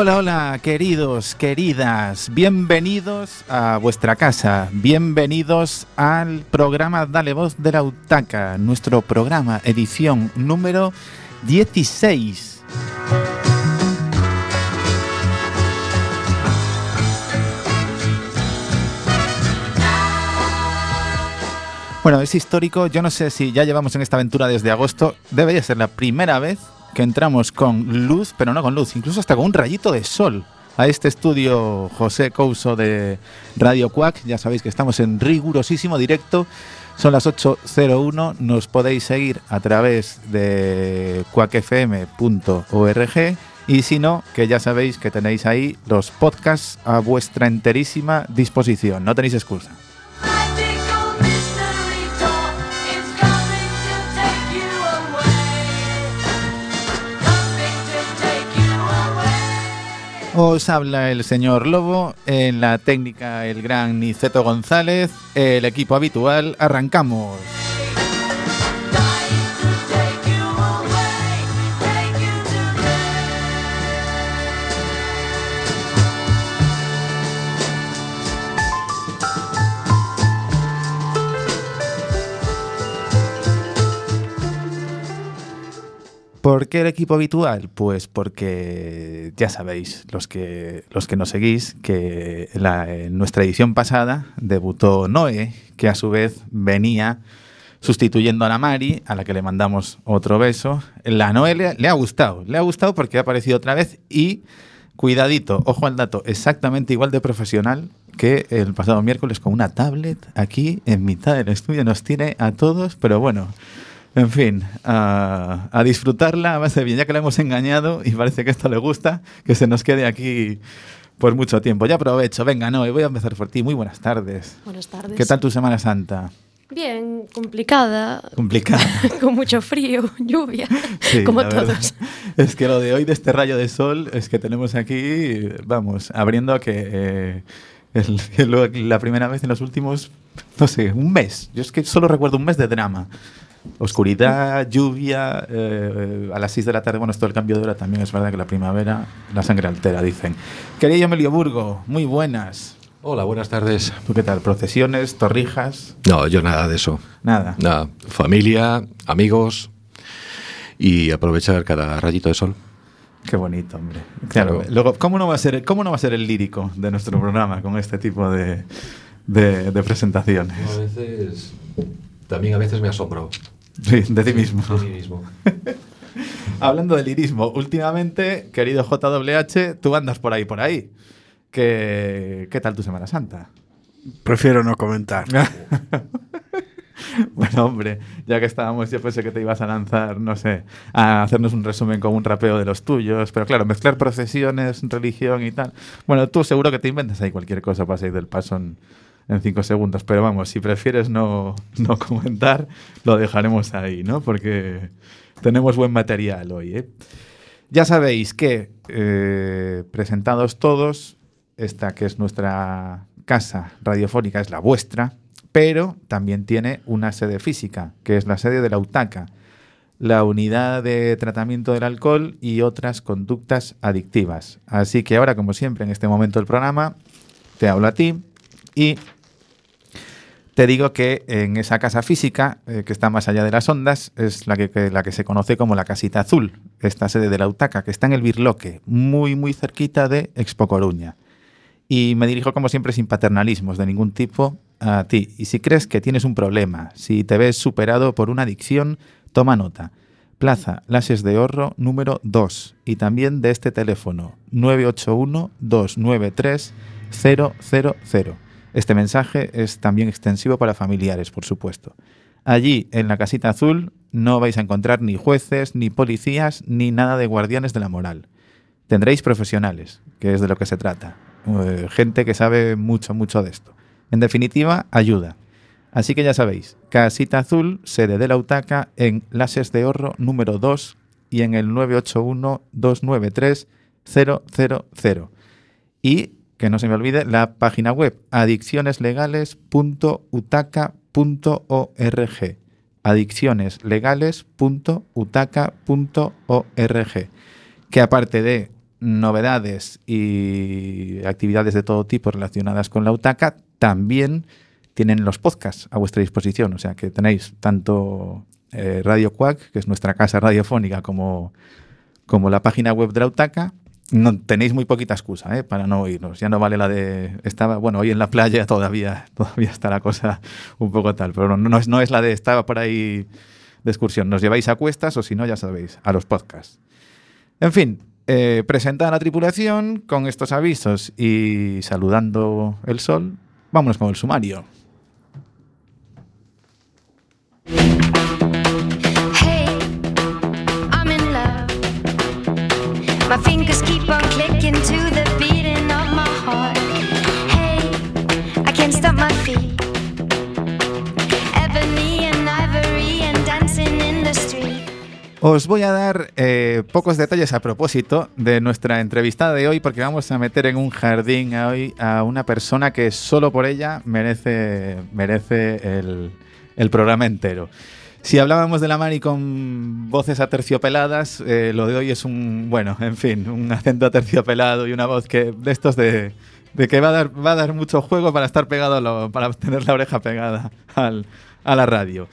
Hola, hola, queridos, queridas, bienvenidos a vuestra casa, bienvenidos al programa Dale Voz de la UTACA, nuestro programa, edición número 16. Bueno, es histórico, yo no sé si ya llevamos en esta aventura desde agosto, debería ser la primera vez que entramos con luz, pero no con luz, incluso hasta con un rayito de sol a este estudio José Couso de Radio Cuac. Ya sabéis que estamos en rigurosísimo directo. Son las 8.01. Nos podéis seguir a través de cuacfm.org. Y si no, que ya sabéis que tenéis ahí los podcasts a vuestra enterísima disposición. No tenéis excusa. Os habla el señor Lobo, en la técnica el gran Niceto González, el equipo habitual, arrancamos. ¿Por qué el equipo habitual? Pues porque ya sabéis, los que, los que nos seguís, que en nuestra edición pasada debutó Noé, que a su vez venía sustituyendo a la Mari, a la que le mandamos otro beso. La Noé le ha gustado, le ha gustado porque ha aparecido otra vez y, cuidadito, ojo al dato, exactamente igual de profesional que el pasado miércoles con una tablet aquí en mitad del estudio nos tiene a todos, pero bueno. En fin, a, a disfrutarla, a bien, ya que la hemos engañado y parece que esto le gusta, que se nos quede aquí por mucho tiempo. Ya aprovecho, venga, no, y voy a empezar por ti. Muy buenas tardes. Buenas tardes. ¿Qué tal tu Semana Santa? Bien, complicada. Complicada. Con mucho frío, lluvia, Sí, como verdad. todos. Es que lo de hoy de este rayo de sol es que tenemos aquí, vamos, abriendo que eh, el- la primera vez en los últimos, no sé, un mes. Yo es que solo recuerdo un mes de drama. Oscuridad, lluvia, eh, a las 6 de la tarde, bueno, esto del cambio de hora también es verdad que la primavera la sangre altera, dicen. Querido Emilio Burgo, muy buenas. Hola, buenas tardes. ¿Tú qué tal? ¿Procesiones, torrijas? No, yo nada de eso. Nada. Nada, familia, amigos y aprovechar cada rayito de sol. Qué bonito, hombre. Claro. Claro. Luego, ¿cómo no va a ser, cómo no va a ser el lírico de nuestro programa con este tipo de, de- de presentaciones? A veces, también a veces me asombro. Sí, de ti mismo. De mí mismo. Hablando de lirismo, últimamente, querido JWH, tú andas por ahí, por ahí. ¿Qué, qué tal tu Semana Santa? Prefiero no comentar. Bueno, hombre, ya que estábamos, yo pensé que te ibas a lanzar, no sé, a hacernos un resumen con un rapeo de los tuyos, pero claro, mezclar procesiones, religión y tal. Bueno, tú seguro que te inventas ahí cualquier cosa para salir del paso en, en cinco segundos, pero vamos, si prefieres no, no comentar, lo dejaremos ahí, ¿no? Porque tenemos buen material hoy, ¿eh? Ya sabéis que, eh, presentados todos, esta que es nuestra casa radiofónica es la vuestra, pero también tiene una sede física, que es la sede de la UTACA, la unidad de tratamiento del alcohol y otras conductas adictivas. Así que ahora, como siempre, en este momento del programa, te hablo a ti y te digo que en esa casa física, eh, que está más allá de las ondas, es la que, la que se conoce como la Casita Azul, esta sede de la UTACA, que está en el Birloque, muy, muy cerquita de Expo Coruña. Y me dirijo, como siempre, sin paternalismos de ningún tipo a ti. Y si crees que tienes un problema, si te ves superado por una adicción, toma nota. Plaza Lases de Horro número 2 y también de este teléfono 981-293-000. Este mensaje es también extensivo para familiares, por supuesto. Allí, en la casita azul, no vais a encontrar ni jueces, ni policías, ni nada de guardianes de la moral. Tendréis profesionales, que es de lo que se trata. Eh, gente que sabe mucho, mucho de esto. En definitiva, ayuda. Así que ya sabéis, Casita Azul, sede de la UTACA, en Lases de Horro número 2 y en el 981-293-000. Y, que no se me olvide, la página web adiccioneslegales.utaca.org. Adiccioneslegales.utaca.org. Que aparte de novedades y actividades de todo tipo relacionadas con la UTACA, también tienen los podcasts a vuestra disposición. O sea que tenéis tanto eh, Radio Quack, que es nuestra casa radiofónica, como, como la página web de la UTACA. No, tenéis muy poquita excusa ¿eh? para no oírnos. Ya no vale la de. Estaba, bueno, hoy en la playa todavía, todavía está la cosa un poco tal, pero no, no, es, no es la de estaba por ahí de excursión. Nos lleváis a cuestas o si no, ya sabéis, a los podcasts. En fin, eh, presentada la tripulación con estos avisos y saludando el sol, vámonos con el sumario. Os voy a dar eh, pocos detalles a propósito de nuestra entrevistada de hoy porque vamos a meter en un jardín a hoy a una persona que solo por ella merece, merece el, el programa entero. Si hablábamos de la Mari con voces aterciopeladas, eh, lo de hoy es un, bueno, en fin, un acento aterciopelado y una voz que de estos de, de que va a, dar, va a dar mucho juego para estar pegado, a lo- para tener la oreja pegada a la radio.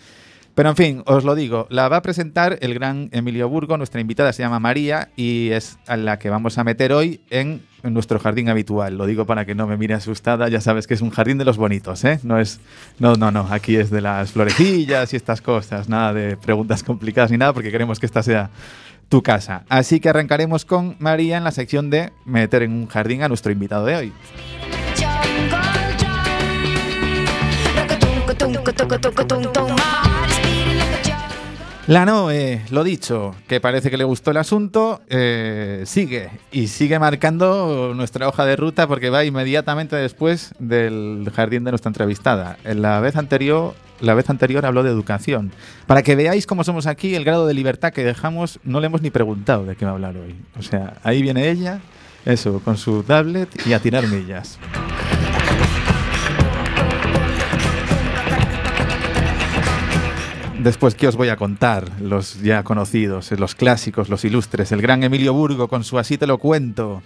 Pero en fin, os lo digo, la va a presentar el gran Emilio Burgo, nuestra invitada se llama María y es a la que vamos a meter hoy en, nuestro jardín habitual. Lo digo para que no me mire asustada, ya sabes que es un jardín de los bonitos, ¿eh? No es, no, no, no, aquí es de las florecillas y estas cosas, nada de preguntas complicadas ni nada porque queremos que esta sea tu casa. Así que arrancaremos con María en la sección de meter en un jardín a nuestro invitado de hoy. La Noe, lo dicho, que parece que le gustó el asunto, eh, sigue y sigue marcando nuestra hoja de ruta porque va inmediatamente después del jardín de nuestra entrevistada. En la vez anterior, la vez anterior habló de educación. Para que veáis cómo somos aquí, el grado de libertad que dejamos, no le hemos ni preguntado de qué va a hablar hoy. O sea, ahí viene ella, eso, con su tablet y a tirar millas. Después, ¿qué os voy a contar? Los ya conocidos, los clásicos, los ilustres, el gran Emilio Burgo con su Así te lo cuento.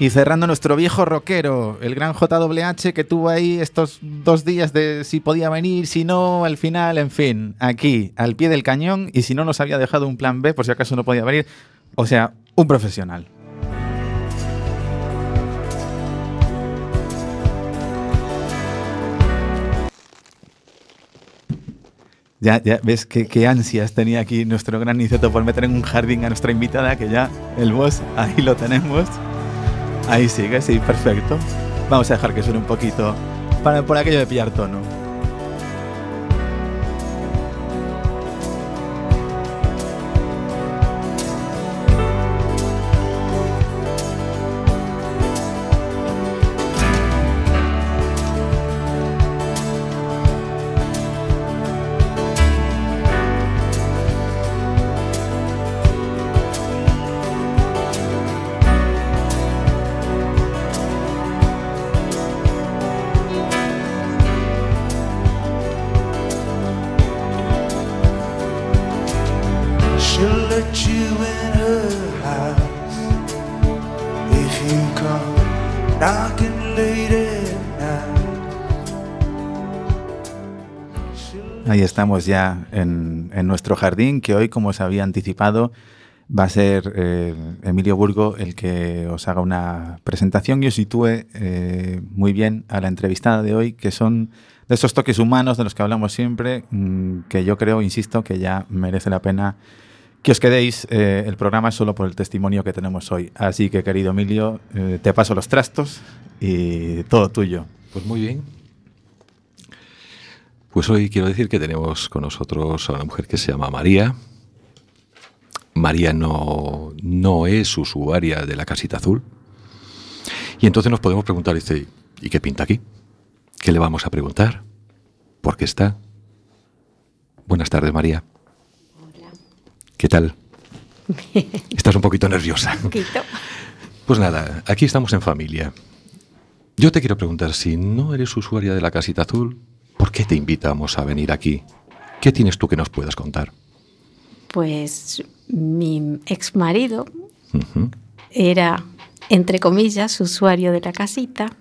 Y cerrando nuestro viejo rockero, el gran JWH que tuvo ahí estos dos días de si podía venir, si no, al final, en fin, aquí, al pie del cañón, y si no nos había dejado un plan B por si acaso no podía venir, o sea, un profesional. Ya, ya ves qué, ansias tenía aquí nuestro gran Niceto por meter en un jardín a nuestra invitada, que ya el boss ahí lo tenemos. Ahí sigue, sí, perfecto. Vamos a dejar que suene un poquito para, por aquello de pillar tono. Estamos ya en, en nuestro jardín, que hoy, como os había anticipado, va a ser eh, Emilio Burgo el que os haga una presentación y os sitúe eh, muy bien a la entrevistada de hoy, que son de esos toques humanos de los que hablamos siempre, mm, que yo creo, insisto, que ya merece la pena que os quedéis eh, el programa solo por el testimonio que tenemos hoy. Así que, querido Emilio, eh, te paso los trastos y todo tuyo. Pues muy bien. Pues hoy quiero decir que tenemos con nosotros a una mujer que se llama María. María no, no es usuaria de la casita azul. Y entonces nos podemos preguntar, dice, ¿y qué pinta aquí? ¿Qué le vamos a preguntar? ¿Por qué está? Buenas tardes, María. ¿Qué tal? Estás un poquito nerviosa. Poquito. Pues nada, aquí estamos en familia. Yo te quiero preguntar, si no eres usuaria de la casita azul, ¿por qué te invitamos a venir aquí? ¿Qué tienes tú que nos puedas contar? Pues mi ex marido era, entre comillas, usuario de la casita.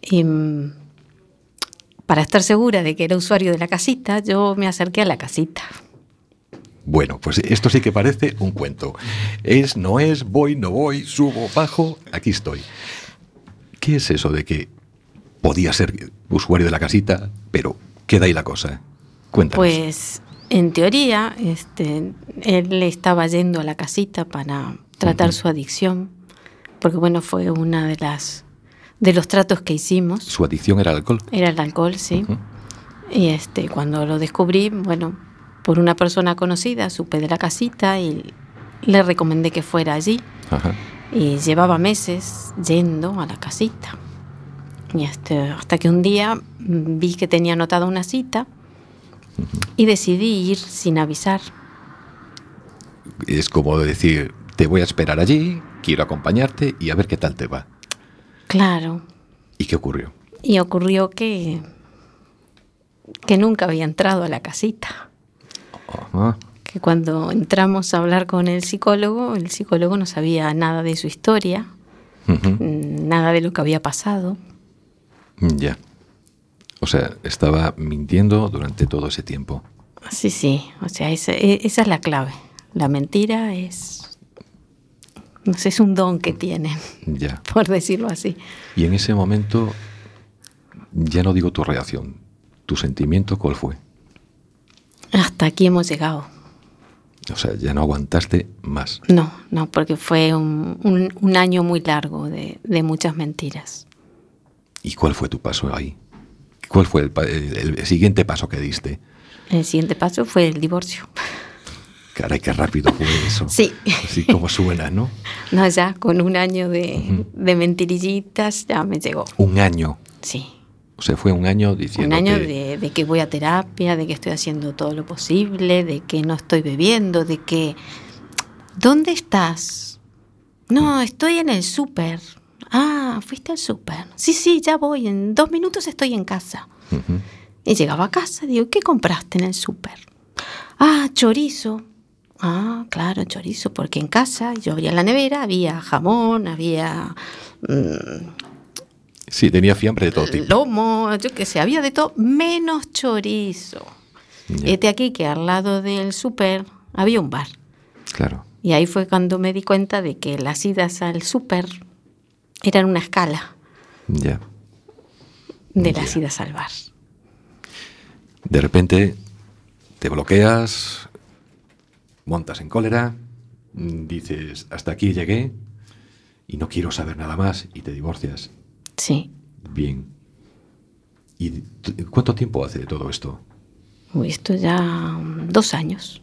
Y mm, para estar segura de que era usuario de la casita, yo me acerqué a la casita. Bueno, pues esto sí que parece un cuento. Es, no es, voy, no voy, subo, bajo, aquí estoy. ¿Qué es eso de que podía ser usuario de la casita, pero queda ahí la cosa? Cuéntanos. Pues en teoría, este, él estaba yendo a la casita para tratar su adicción, porque bueno, fue una de las de los tratos que hicimos. Su adicción era al alcohol. Era el alcohol, sí. Y este, cuando lo descubrí, bueno, por una persona conocida, supe de la casita y le recomendé que fuera allí. Ajá. Y llevaba meses yendo a la casita. Y este, hasta que un día mm, vi que tenía anotada una cita y decidí ir sin avisar. Es como decir, te voy a esperar allí, quiero acompañarte y a ver qué tal te va. Claro. ¿Y qué ocurrió? Y ocurrió que, que nunca había entrado a la casita. Ajá. Que cuando entramos a hablar con el psicólogo, el psicólogo no sabía nada de su historia, Ujú. mm, nada de lo que había pasado. Ya. O sea, estaba mintiendo durante todo ese tiempo. Sí, sí, o sea, esa, e- esa es la clave. La mentira es, no sé, es un don que tienen, Ya. por decirlo así. Y en ese momento, ya no digo tu reacción, tu sentimiento, ¿cuál fue? Hasta aquí hemos llegado. O sea, ya no aguantaste más. No, no, porque fue un, un- un año muy largo de, de muchas mentiras. ¿Y cuál fue tu paso ahí? ¿Cuál fue el, pa- el- el siguiente paso que diste? El siguiente paso fue el divorcio. Caray, qué rápido fue eso. Sí. Así como suena, ¿no? No, ya con un año de, de mentirillitas ya me llegó. Un año. Sí. O sea, fue un año diciendo Un año que- de, de que voy a terapia, de que estoy haciendo todo lo posible, de que no estoy bebiendo, de que... ¿Dónde estás? No, estoy en el súper. Ah, fuiste al súper. Sí, sí, ya voy. En dos minutos estoy en casa. Y llegaba a casa, digo, ¿qué compraste en el súper? Ah, chorizo. Ah, claro, chorizo, porque en casa yo abría la nevera, había jamón, había mm, Sí, tenía fiambre de todo tipo. lomo, yo qué sé, había de todo, menos chorizo. Ya, Este aquí que al lado del súper había un bar. Claro. Y ahí fue cuando me di cuenta de que las idas al súper eran una escala Ya. de las idas al bar. De repente te bloqueas, montas en cólera, dices, hasta aquí llegué y no quiero saber nada más y te divorcias. Sí. Bien. ¿Y cuánto tiempo hace de todo esto? Uy, esto ya mm, dos años.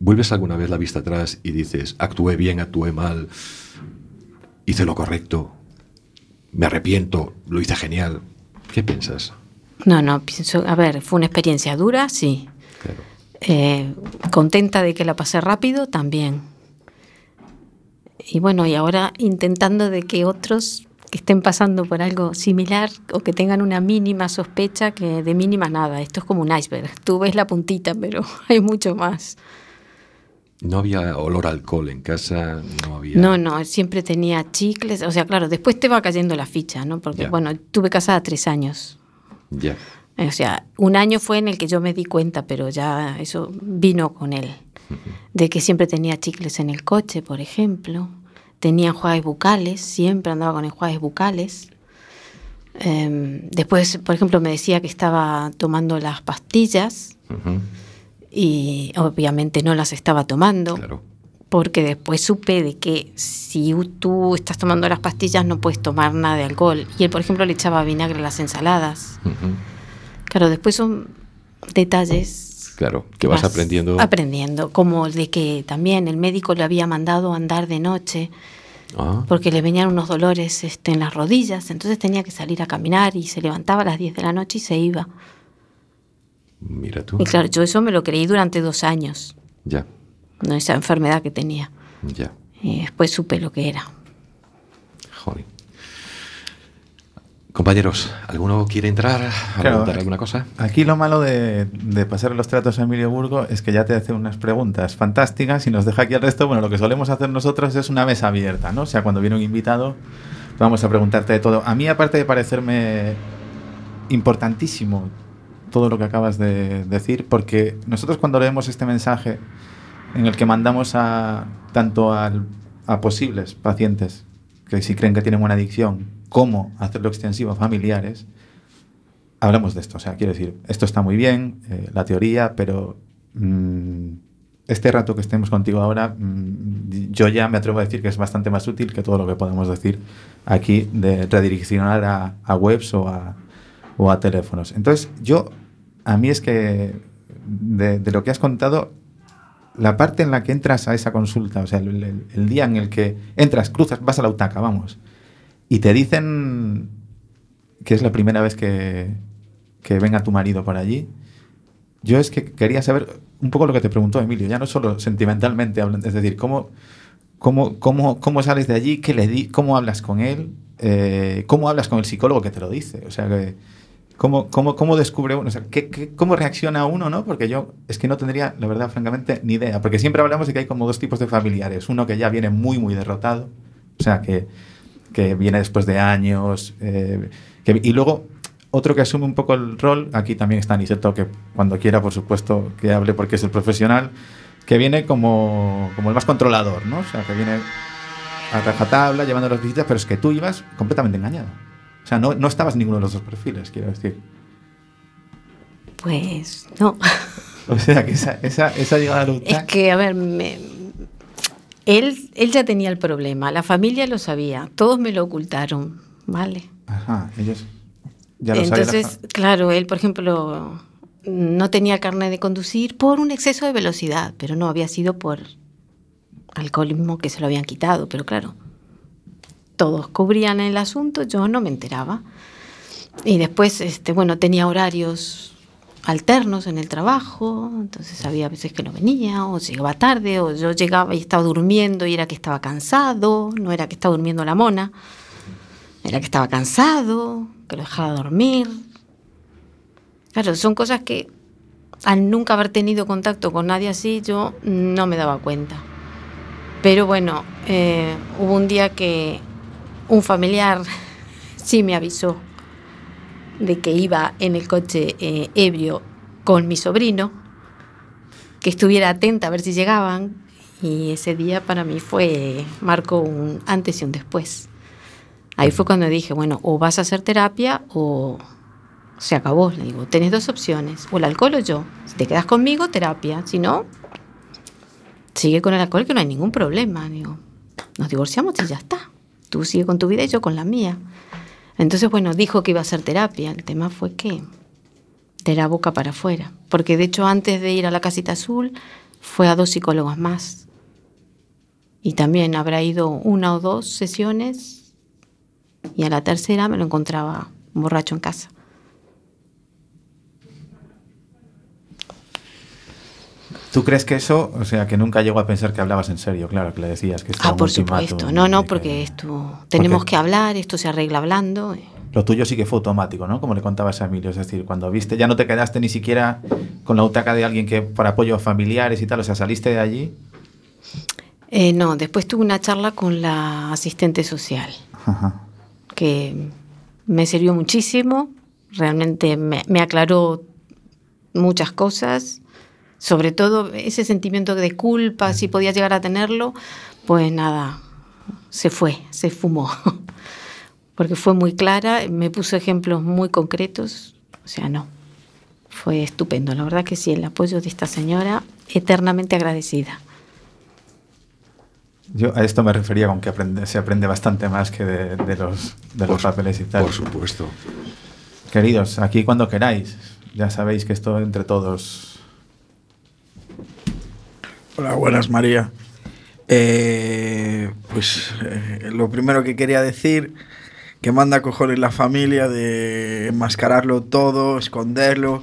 ¿Vuelves alguna vez la vista atrás y dices, actué bien, actué mal, hice lo correcto, me arrepiento, lo hice genial? ¿Qué piensas? No, no, pienso, a ver, fue una experiencia dura, sí. Claro. Eh, contenta de que la pasé rápido, también. Y bueno, y ahora intentando de que otros que estén pasando por algo similar o que tengan una mínima sospecha, que de mínima nada, esto es como un iceberg. Tú ves la puntita, pero hay mucho más. No había olor a alcohol en casa, no había... No, no, siempre tenía chicles, o sea, claro, después te va cayendo la ficha, ¿no? Porque, bueno, tuve casada tres años. Ya. O sea, un año fue en el que yo me di cuenta, pero ya eso vino con él. De que siempre tenía chicles en el coche, por ejemplo. Tenía enjuagues bucales, siempre andaba con enjuagues bucales. Em, después, por ejemplo, me decía que estaba tomando las pastillas y obviamente no las estaba tomando. Claro. Porque después supe de que si tú estás tomando las pastillas no puedes tomar nada de alcohol. Y él, por ejemplo, le echaba vinagre a las ensaladas. Ujú, Claro, después son detalles Claro, que vas vas aprendiendo. Aprendiendo, como de que también el médico le había mandado andar de noche Ah, porque le venían unos dolores este, en las rodillas, entonces tenía que salir a caminar y se levantaba a las 10 de la noche y se iba. Mira tú. Y claro, yo eso me lo creí durante dos años, Ya, no esa enfermedad que tenía. ya. Y después supe lo que era. Joder. Compañeros, ¿alguno quiere entrar a Claro, preguntar alguna cosa? Aquí lo malo de, de pasar los tratos a Emilio Burgo es que ya te hace unas preguntas fantásticas y nos deja aquí al resto. Bueno, lo que solemos hacer nosotros es una mesa abierta, ¿no? O sea, cuando viene un invitado, vamos a preguntarte de todo. A mí, aparte de parecerme importantísimo todo lo que acabas de decir, porque nosotros cuando leemos este mensaje en el que mandamos a tanto al- a posibles pacientes que si creen que tienen una adicción, como hacerlo extensivo a familiares, hablamos de esto. O sea, quiero decir, esto está muy bien, eh, la teoría, pero mm, este rato que estemos contigo ahora, mm, yo ya me atrevo a decir que es bastante más útil que todo lo que podemos decir aquí de redireccionar a, a webs o a, o a teléfonos. Entonces, yo, a mí es que de, lo que has contado, la parte en la que entras a esa consulta, o sea, el, día en el que entras, cruzas, vas a la UTACA, vamos, y te dicen que es la primera vez que, que venga tu marido por allí, yo es que quería saber un poco lo que te preguntó Emilio, ya no solo sentimentalmente, es decir, cómo, cómo, cómo, cómo sales de allí, qué le di, cómo hablas con él, eh, cómo hablas con el psicólogo que te lo dice, o sea, que, cómo, cómo, cómo descubre uno, o sea, qué- qué- cómo reacciona uno, ¿no? Porque yo es que no tendría, la verdad, francamente, ni idea, porque siempre hablamos de que hay como dos tipos de familiares, uno que ya viene muy, muy derrotado, o sea, que, que viene después de años, eh, que- y luego otro que asume un poco el rol, aquí también está Niceto, que cuando quiera, por supuesto, que hable porque es el profesional, que viene como, como el más controlador, ¿no? O sea, que viene a rajatabla, llevando las visitas, pero es que tú ibas completamente engañado. O sea, no, no estabas en ninguno de los dos perfiles, quiero decir. Pues no. O sea, que esa, esa, esa llegada Es que, a ver, me- él, él ya tenía el problema, la familia lo sabía, todos me lo ocultaron, ¿vale? Ajá, ellos ya lo sabían. Entonces, claro, él, por ejemplo, no tenía carne de conducir por un exceso de velocidad, pero no había sido por alcoholismo que se lo habían quitado, pero claro, todos cubrían el asunto, yo no me enteraba. Y después, este, bueno, tenía horarios alternos en el trabajo, entonces había veces que no venía, o llegaba tarde, o yo llegaba y estaba durmiendo y era que estaba cansado, no era que estaba durmiendo la mona, era que estaba cansado, que lo dejaba dormir. Claro, son cosas que al nunca haber tenido contacto con nadie así, yo no me daba cuenta. Pero bueno, eh, hubo un día que un familiar sí me avisó de que iba en el coche eh, ebrio con mi sobrino, que estuviera atenta a ver si llegaban, y ese día para mí fue, marcó un antes y un después. Ahí fue cuando dije, bueno, o vas a hacer terapia o se acabó. Le digo, tenés dos opciones, o el alcohol o yo. Si te quedas conmigo, terapia. Si no, sigue con el alcohol que no hay ningún problema. Digo, nos divorciamos y ya está. Tú sigue con tu vida y yo con la mía. Entonces, bueno, dijo que iba a hacer terapia. El tema fue que de la boca para afuera. Porque de hecho, antes de ir a la casita azul, fue a dos psicólogos más. Y también habrá ido una o dos sesiones y a la tercera me lo encontraba borracho en casa. ¿Tú crees que eso, o sea, que nunca llegó a pensar que hablabas en serio? Claro, que le decías que estaba Ah, por supuesto. No, no, de que- porque esto tenemos Porque- que hablar, esto se arregla hablando. Lo tuyo sí que fue automático, ¿no? Como le contabas a Emilio, es decir, cuando viste, ya no te quedaste ni siquiera con la utaca de alguien que por apoyo familiares y tal, o sea, saliste de allí. Eh, no, después tuve una charla con la asistente social, Ajá. que me sirvió muchísimo Realmente me, me aclaró muchas cosas, sobre todo ese sentimiento de culpa, si podía llegar a tenerlo, pues nada, se fue, se fumó. Porque fue muy clara, me puso ejemplos muy concretos, o sea, no, fue estupendo. La verdad que sí, el apoyo de esta señora, eternamente agradecida. Yo a esto me refería con que aprende- se aprende bastante más que de, de los, de los Por- papeles y tal. Por supuesto. Queridos, aquí cuando queráis. Ya sabéis que esto entre todos. Hola, buenas María. Eh, pues eh, lo primero que quería decir, que manda cojones la familia de enmascararlo todo, esconderlo.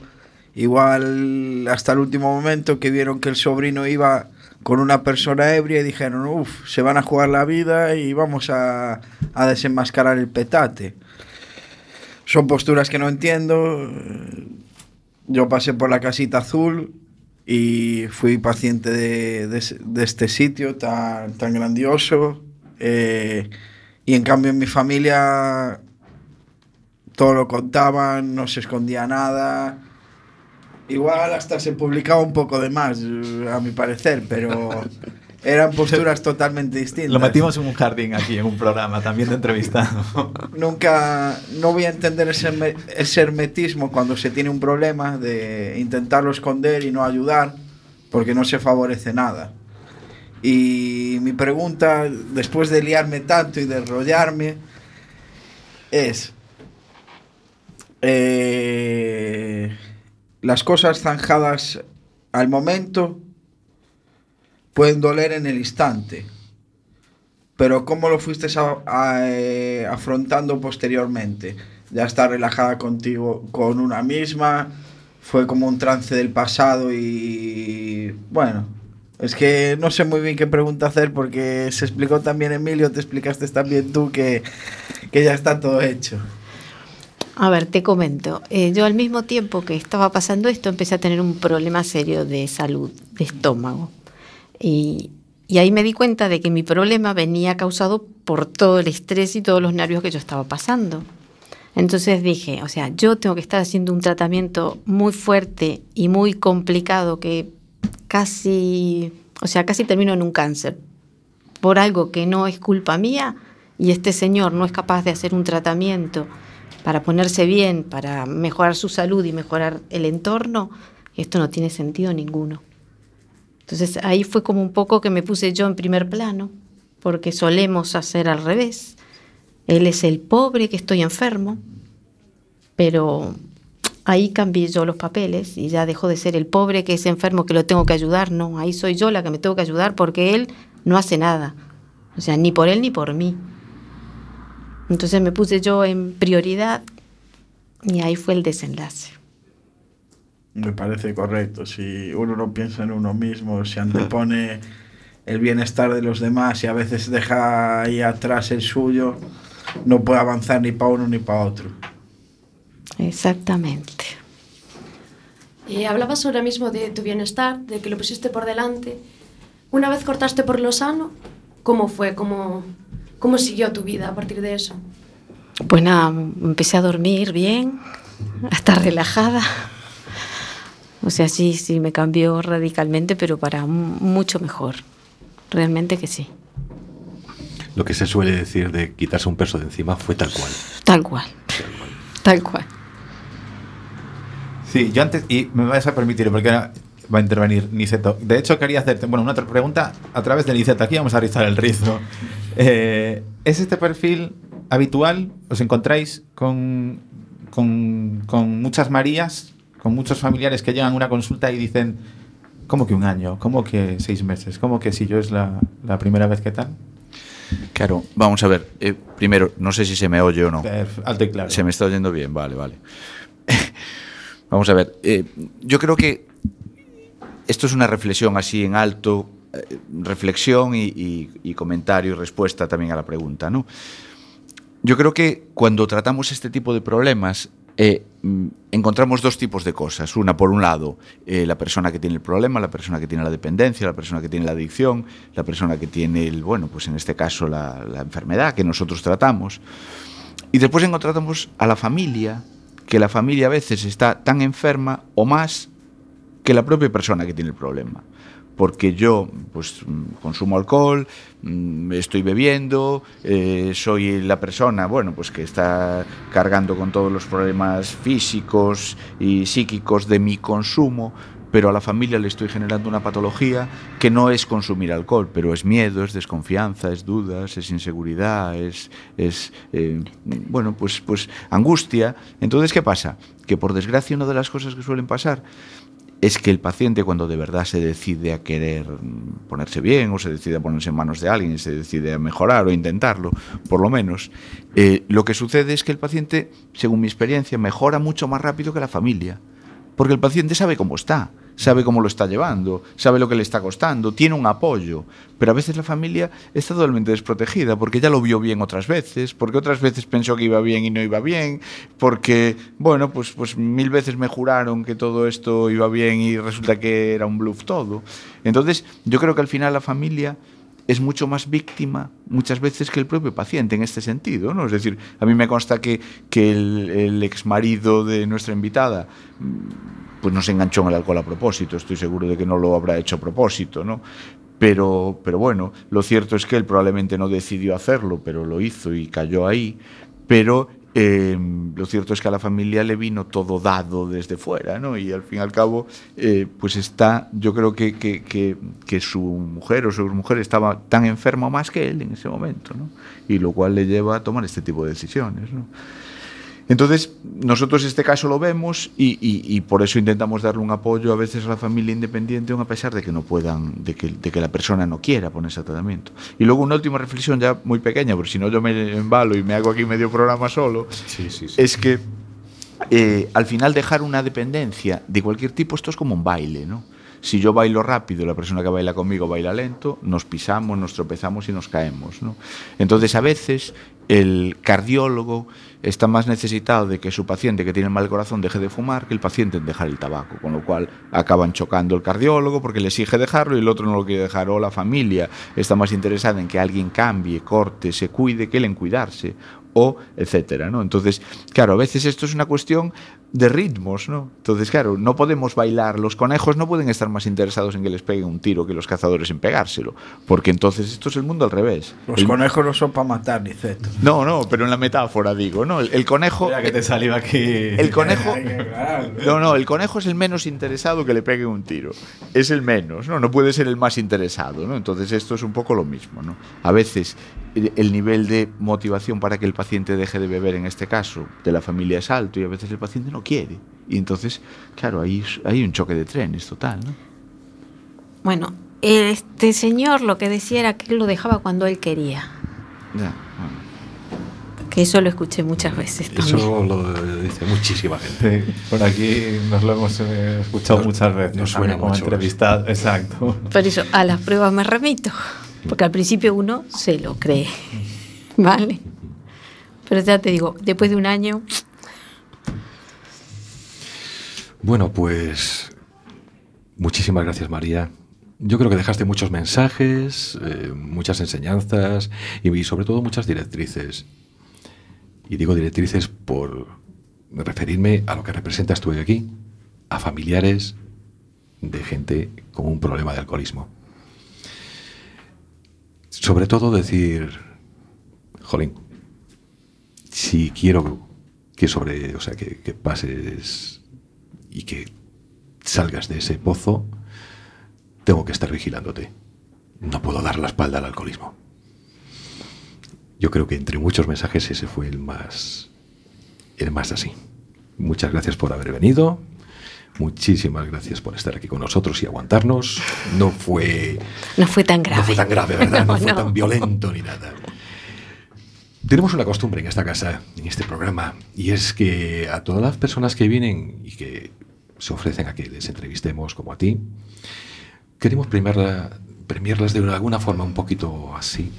Igual hasta el último momento que vieron que el sobrino iba con una persona ebria y dijeron, uff, se van a jugar la vida y vamos a, a desenmascarar el petate. Son posturas que no entiendo. Yo pasé por la casita azul y fui paciente de, de este sitio tan, tan grandioso. eh, y en cambio en mi familia todo lo contaban, no se escondía nada. Igual hasta se publicaba un poco de más, a mi parecer, pero eran posturas totalmente distintas. Lo metimos en un jardín aquí, en un programa también de entrevistado. Nunca, no voy a entender ese, ese hermetismo cuando se tiene un problema de intentarlo esconder y no ayudar, porque no se favorece nada. Y mi pregunta, después de liarme tanto y de enrollarme, es, eh, las cosas zanjadas al momento pueden doler en el instante. Pero ¿cómo lo fuiste eh, afrontando posteriormente? Ya estar relajada contigo, con una misma, fue como un trance del pasado y bueno, es que no sé muy bien qué pregunta hacer porque se explicó también Emilio, te explicaste también tú que, que ya está todo hecho. A ver, te comento. Eh, yo al mismo tiempo que estaba pasando esto, empecé a tener un problema serio de salud, de estómago. Y, ahí me di cuenta de que mi problema venía causado por todo el estrés y todos los nervios que yo estaba pasando. Entonces dije, o sea, yo tengo que estar haciendo un tratamiento muy fuerte y muy complicado que casi, o sea, casi termino en un cáncer por algo que no es culpa mía y este señor no es capaz de hacer un tratamiento para ponerse bien, para mejorar su salud y mejorar el entorno, esto no tiene sentido ninguno. Entonces ahí fue como un poco que me puse yo en primer plano, porque solemos hacer al revés. Él es el pobre que estoy enfermo, pero ahí cambié yo los papeles y ya dejó de ser el pobre que es enfermo que lo tengo que ayudar, no, ahí soy yo la que me tengo que ayudar porque él no hace nada, o sea, ni por él ni por mí. Entonces me puse yo en prioridad y ahí fue el desenlace. Me parece correcto. Si uno no piensa en uno mismo, se antepone el bienestar de los demás y a veces deja ahí atrás el suyo, no puede avanzar ni para uno ni para otro. Exactamente. Y hablabas ahora mismo de tu bienestar, de que lo pusiste por delante. Una vez cortaste por lo sano, ¿cómo fue? ¿Cómo, cómo siguió tu vida a partir de eso? Pues nada, empecé a dormir bien, a estar relajada. O sea, sí, sí, me cambió radicalmente, pero para mu- mucho mejor. Realmente que sí. Lo que se suele decir de quitarse un peso de encima fue tal cual. Tal cual. Tal cual. Sí, yo antes, y me vas a permitir, porque ahora va a intervenir Niceto. De hecho, quería hacerte, bueno, una otra pregunta a través de Niceto. Aquí vamos a rizar el rizo. Eh, ¿Es este perfil habitual? ¿Os encontráis con, con, con muchas Marías, con muchos familiares que llegan a una consulta y dicen, ¿cómo que un año? ¿Cómo que seis meses? ¿Cómo que si yo es la, la primera vez que tal? Claro, vamos a ver. eh, primero, no sé si se me oye o no. Eh, alto y claro. Se me está oyendo bien, vale, vale. Vamos a ver, eh, yo creo que esto es una reflexión así en alto, eh, reflexión y, y- y comentario y respuesta también a la pregunta, ¿no? Yo creo que cuando tratamos este tipo de problemas eh, mm, encontramos dos tipos de cosas. Una, por un lado, eh, la persona que tiene el problema, la persona que tiene la dependencia, la persona que tiene la adicción, la persona que tiene, el, bueno, pues en este caso la, la enfermedad que nosotros tratamos. Y después encontramos a la familia que la familia a veces está tan enferma o más que la propia persona que tiene el problema. Porque yo pues consumo alcohol, mm, estoy bebiendo, eh, soy la persona, bueno, pues que está cargando con todos los problemas físicos y psíquicos de mi consumo, pero a la familia le estoy generando una patología que no es consumir alcohol, pero es miedo, es desconfianza, es dudas, es inseguridad, es, es eh, bueno, pues, pues angustia. Entonces, ¿qué pasa? Que por desgracia una de las cosas que suelen pasar es que el paciente cuando de verdad se decide a querer ponerse bien o se decide a ponerse en manos de alguien y se decide a mejorar o intentarlo, por lo menos, eh, lo que sucede es que el paciente, según mi experiencia, mejora mucho más rápido que la familia, porque el paciente sabe cómo está sabe cómo lo está llevando, sabe lo que le está costando, tiene un apoyo, pero a veces la familia está totalmente desprotegida porque ya lo vio bien otras veces, porque otras veces pensó que iba bien y no iba bien, porque, bueno, pues, pues mil veces me juraron que todo esto iba bien y resulta que era un bluff todo. Entonces, yo creo que al final la familia es mucho más víctima muchas veces que el propio paciente en este sentido. ¿no? Es decir, a mí me consta que, que el, el ex marido de nuestra invitada mm, pues no se enganchó en el alcohol a propósito, estoy seguro de que no lo habrá hecho a propósito, ¿no? Pero, pero bueno, lo cierto es que él probablemente no decidió hacerlo, pero lo hizo y cayó ahí. Pero eh, lo cierto es que a la familia le vino todo dado desde fuera, ¿no? Y al fin y al cabo, eh, pues está, yo creo que, que, que, que, su mujer o su mujer estaba tan enferma más que él en ese momento, ¿no? Y lo cual le lleva a tomar este tipo de decisiones, ¿no? Entonces, nosotros este caso lo vemos y, y, y, por eso intentamos darle un apoyo a veces a la familia independiente, a pesar de que no puedan, de que, de que la persona no quiera ponerse a tratamiento. Y luego una última reflexión ya muy pequeña, porque si no yo me embalo y me hago aquí medio programa solo, sí, sí, sí. es que eh, al final dejar una dependencia de cualquier tipo, esto es como un baile, ¿no? Si yo bailo rápido la persona que baila conmigo baila lento, nos pisamos, nos tropezamos y nos caemos. ¿no? Entonces, a veces el cardiólogo está más necesitado de que su paciente que tiene mal corazón deje de fumar que el paciente en dejar el tabaco, con lo cual acaban chocando el cardiólogo porque le exige dejarlo y el otro no lo quiere dejar, o la familia está más interesada en que alguien cambie, corte, se cuide, que él en cuidarse, o etcétera, ¿no? Entonces, claro, a veces esto es una cuestión de ritmos, ¿no? Entonces, claro, no podemos bailar. Los conejos no pueden estar más interesados en que les peguen un tiro que los cazadores en pegárselo, porque entonces esto es el mundo al revés. Los el... conejos no son para matar, ni ceto. No, no, pero en la metáfora digo, ¿no? El, el conejo. Mira que te saliva aquí. El conejo. No, no, el conejo es el menos interesado que le pegue un tiro. Es el menos, ¿no? No puede ser el más interesado, ¿no? Entonces esto es un poco lo mismo, ¿no? A veces el nivel de motivación para que el paciente deje de beber, en este caso, de la familia es alto y a veces el paciente no quiere. Y entonces, claro, ahí hay un choque de trenes total, ¿no? Bueno, este señor lo que decía era que él lo dejaba cuando él quería. Ya, bueno. Que eso lo escuché muchas veces también. Eso lo dice muchísima gente. Sí, por aquí nos lo hemos eh, escuchado Nos- muchas veces. nos suena como mucho entrevistado. Exacto. Por eso, a las pruebas me remito. Porque al principio uno se lo cree. ¿Vale? Pero ya te digo, después de un año, Bueno, pues muchísimas gracias María. Yo creo que dejaste muchos mensajes, eh, muchas enseñanzas y, sobre todo muchas directrices. Y digo directrices por referirme a lo que representas tú hoy aquí, a familiares de gente con un problema de alcoholismo. Sobre todo decir, jolín, si quiero que sobre, o sea, que pases y que salgas de ese pozo, tengo que estar vigilándote. No puedo dar la espalda al alcoholismo. Yo creo que entre muchos mensajes ese fue el más el más así. Muchas gracias por haber venido. Muchísimas gracias por estar aquí con nosotros y aguantarnos. No fue no fue tan grave. no fue tan grave, ¿verdad? No, No, fue no. tan violento ni nada. Tenemos una costumbre en esta casa, en este programa, y es que a todas las personas que vienen y que se ofrecen a que les entrevistemos, como a ti, queremos premiarla- premiarlas de alguna forma un poquito así,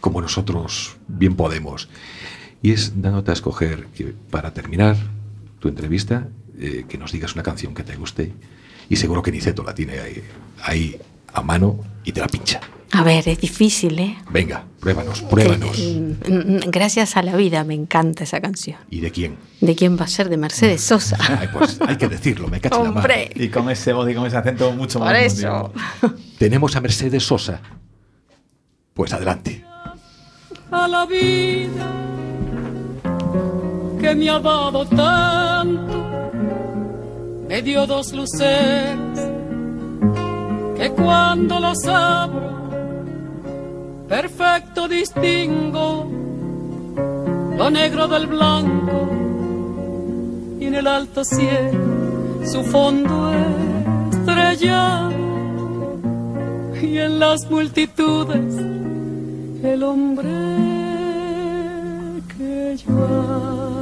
como nosotros bien podemos. Y es dándote a escoger que para terminar tu entrevista, eh, que nos digas una canción que te guste. Y seguro que Niceto la tiene ahí, ahí a mano y te la pincha. A ver, es difícil, ¿eh? Venga, pruébanos, pruébanos. Eh, mm, Gracias a la vida, me encanta esa canción. ¿Y de quién? ¿De quién va a ser? De Mercedes Sosa. Ay, pues hay que decirlo, me cacho la mano. Hombre, Y con ese voz y con ese acento mucho más. por eso. Tenemos a Mercedes Sosa. Pues adelante. a la vida que me ha dado tanto. Me dio dos luceros que cuando los abro, perfecto distingo lo negro del blanco y en el alto cielo su fondo estrellado y en las multitudes el hombre que yo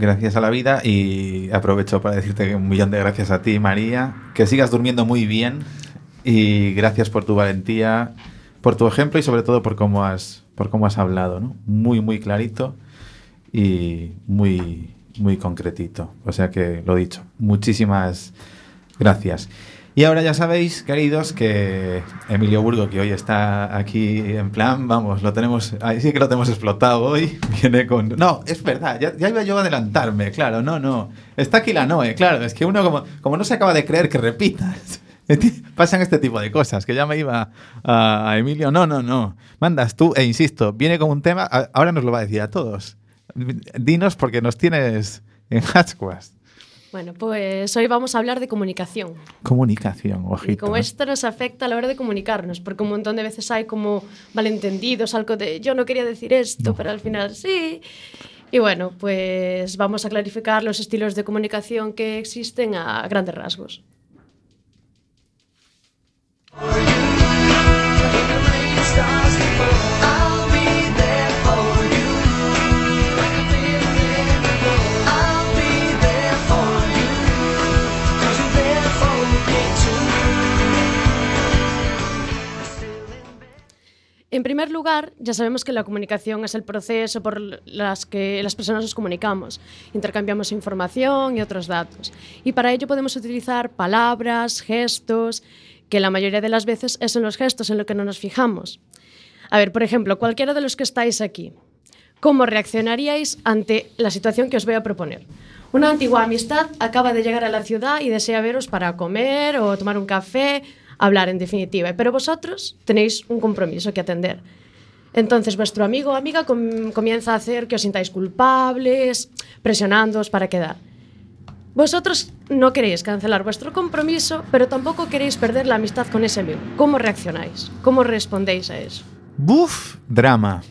Gracias a la vida y aprovecho para decirte que un millón de gracias a ti, María. Que sigas durmiendo muy bien y gracias por tu valentía, por tu ejemplo y sobre todo por cómo has, por cómo has hablado, ¿no? Muy, muy clarito y muy, muy concretito. O sea que lo dicho, muchísimas gracias. Y ahora ya sabéis, queridos, que Emilio Burgo, que hoy está aquí en plan, vamos, lo tenemos, ahí sí que lo tenemos explotado hoy, viene con... No, es verdad, ya, iba yo a adelantarme, claro, no, no. Está aquí la Noe, claro, es que uno como, como no se acaba de creer que repitas. Pasan este tipo de cosas, que ya me iba a, Emilio, no, no, no, mandas tú, e insisto, viene con un tema, ahora nos lo va a decir a todos. Dinos porque nos tienes en Hatchquast. Bueno, pues hoy vamos a hablar de comunicación. Comunicación, ojito. Y como ¿eh? esto nos afecta a la hora de comunicarnos, porque un montón de veces hay como malentendidos, algo de yo no quería decir esto, pero al final sí. Y bueno, pues vamos a clarificar los estilos de comunicación que existen a grandes rasgos. En primer lugar, ya sabemos que la comunicación es el proceso por las que las personas nos comunicamos, intercambiamos información y otros datos. Y para ello podemos utilizar palabras, gestos, que la mayoría de las veces es en los gestos en lo que no nos fijamos. A ver, por ejemplo, cualquiera de los que estáis aquí, ¿cómo reaccionaríais ante la situación que os voy a proponer? Una antigua amistad acaba de llegar a la ciudad y desea veros para comer o tomar un café, hablar en definitiva, pero vosotros tenéis un compromiso que atender. Entonces vuestro amigo o amiga com- comienza a hacer que os sintáis culpables, presionándoos para quedar. Vosotros no queréis cancelar vuestro compromiso, pero tampoco queréis perder la amistad con ese amigo. ¿Cómo reaccionáis? ¿Cómo respondéis a eso? Buf, drama.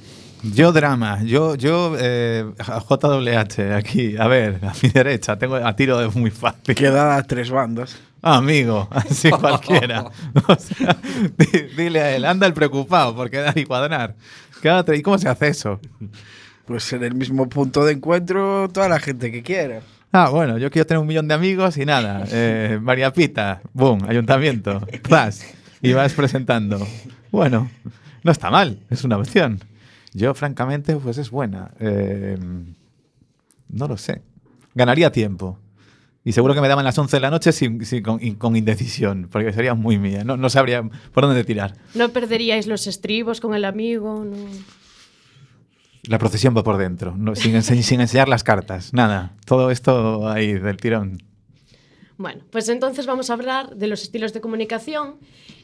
Yo drama, yo, yo, eh, JWH, aquí, a ver, a mi derecha, tengo a tiro de muy fácil. Queda a tres bandas. Amigo, así cualquiera. O sea, di- dile a él, anda el preocupado por quedar y cuadrar. ¿y cómo se hace eso? Pues en el mismo punto de encuentro toda la gente que quiera. Ah, bueno, yo quiero tener un millón de amigos y nada. Eh, María Pita, boom, ayuntamiento, plas, y vas presentando. Bueno, no está mal, es una opción. Yo, francamente, pues es buena. Eh, no lo sé. Ganaría tiempo. Y seguro que me daban las 11 de la noche sin, sin- con, con indecisión, porque sería muy mía. No, no sabría por dónde tirar. ¿No perderíais los estribos con el amigo? No. La procesión va por dentro, no- sin, ense- sin enseñar las cartas. Nada, todo esto ahí del tirón. Bueno, pues entonces vamos a hablar de los estilos de comunicación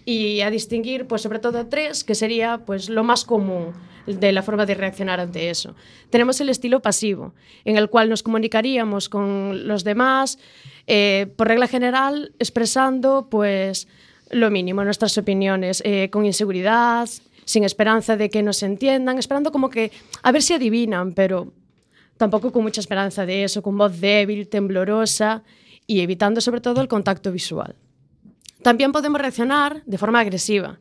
y a distinguir, pues sobre todo tres, que sería pues lo más común de la forma de reaccionar ante eso. Tenemos el estilo pasivo, en el cual nos comunicaríamos con los demás, eh, por regla general, expresando pues lo mínimo, nuestras opiniones, eh, con inseguridad, sin esperanza de que nos entiendan, esperando como que a ver si adivinan, pero tampoco con mucha esperanza de eso, con voz débil, temblorosa y evitando sobre todo el contacto visual. También podemos reaccionar de forma agresiva,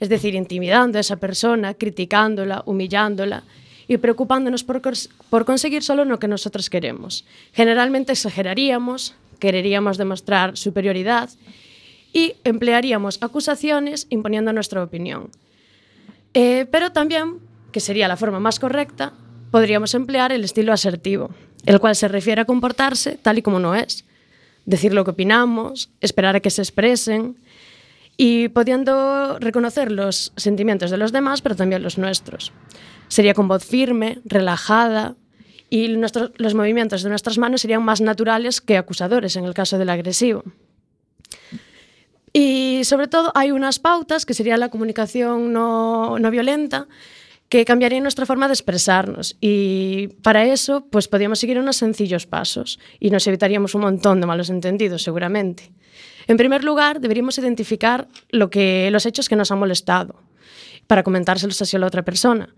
es decir, intimidando a esa persona, criticándola, humillándola y preocupándonos por, cons- por conseguir solo lo que nosotros queremos. Generalmente exageraríamos, quereríamos demostrar superioridad y emplearíamos acusaciones imponiendo nuestra opinión. Eh, pero también, que sería la forma más correcta, podríamos emplear el estilo asertivo, el cual se refiere a comportarse tal y como no es, decir lo que opinamos, esperar a que se expresen y pudiendo reconocer los sentimientos de los demás, pero también los nuestros. Sería con voz firme, relajada y nuestro- los movimientos de nuestras manos serían más naturales que acusadores en el caso del agresivo. Y sobre todo hay unas pautas que sería la comunicación no, no violenta que cambiaría nuestra forma de expresarnos y para eso pues podríamos seguir unos sencillos pasos y nos evitaríamos un montón de malos entendidos seguramente. En primer lugar, deberíamos identificar lo que, los hechos que nos han molestado para comentárselos así a la otra persona.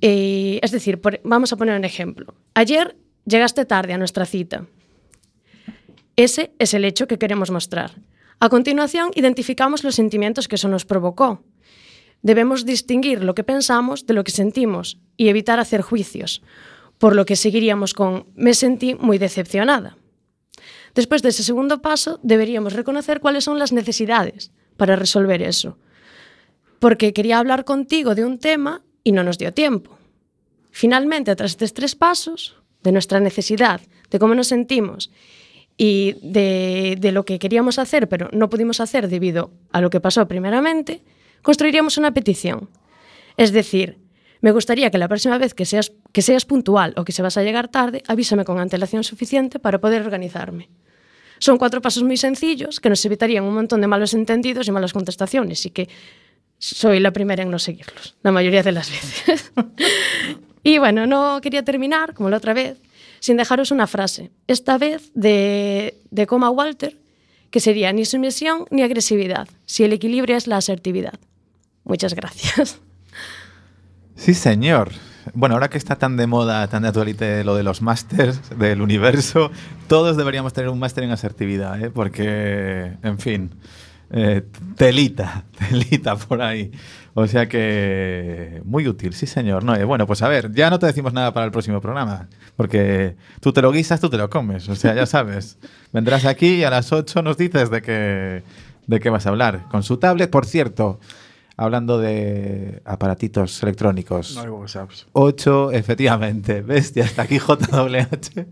Eh, es decir, vamos a poner un ejemplo. Ayer llegaste tarde a nuestra cita. Ese es el hecho que queremos mostrar. A continuación, identificamos los sentimientos que eso nos provocó. Debemos distinguir lo que pensamos de lo que sentimos y evitar hacer juicios, por lo que seguiríamos con me sentí muy decepcionada. Despois dese segundo paso, deberíamos reconocer cuáles son las necesidades para resolver eso. Porque quería hablar contigo de un tema y no nos dio tiempo. Finalmente, tras estes tres pasos, de nuestra necesidad, de cómo nos sentimos y de, de lo que queríamos hacer pero no pudimos hacer debido a lo que pasó primeramente, construiríamos una petición. Es decir, me gustaría que la próxima vez que seas, que seas puntual o que se vas a llegar tarde, avísame con antelación suficiente para poder organizarme. Son cuatro pasos muy sencillos que nos evitarían un montón de malos entendidos y malas contestaciones y que soy la primera en no seguirlos, la mayoría de las veces. y bueno, no quería terminar, como la otra vez, sin dejaros una frase, esta vez de, de Coma Walter, que sería ni sumisión ni agresividad, si el equilibrio es la asertividad. Muchas gracias. Sí, señor. Bueno, ahora que está tan de moda, tan de actualidad lo de los másters del universo, todos deberíamos tener un máster en asertividad, ¿eh? porque, en fin, eh, telita, telita por ahí. O sea que muy útil, sí, señor. No, eh, bueno, pues a ver, ya no te decimos nada para el próximo programa, porque tú te lo guisas, tú te lo comes. O sea, ya sabes, vendrás aquí y a las 8 nos dices de qué, de qué vas a hablar. Con su tablet, por cierto. Hablando de aparatitos electrónicos. No hay WhatsApps. 8, efectivamente. Bestia, hasta aquí JWH.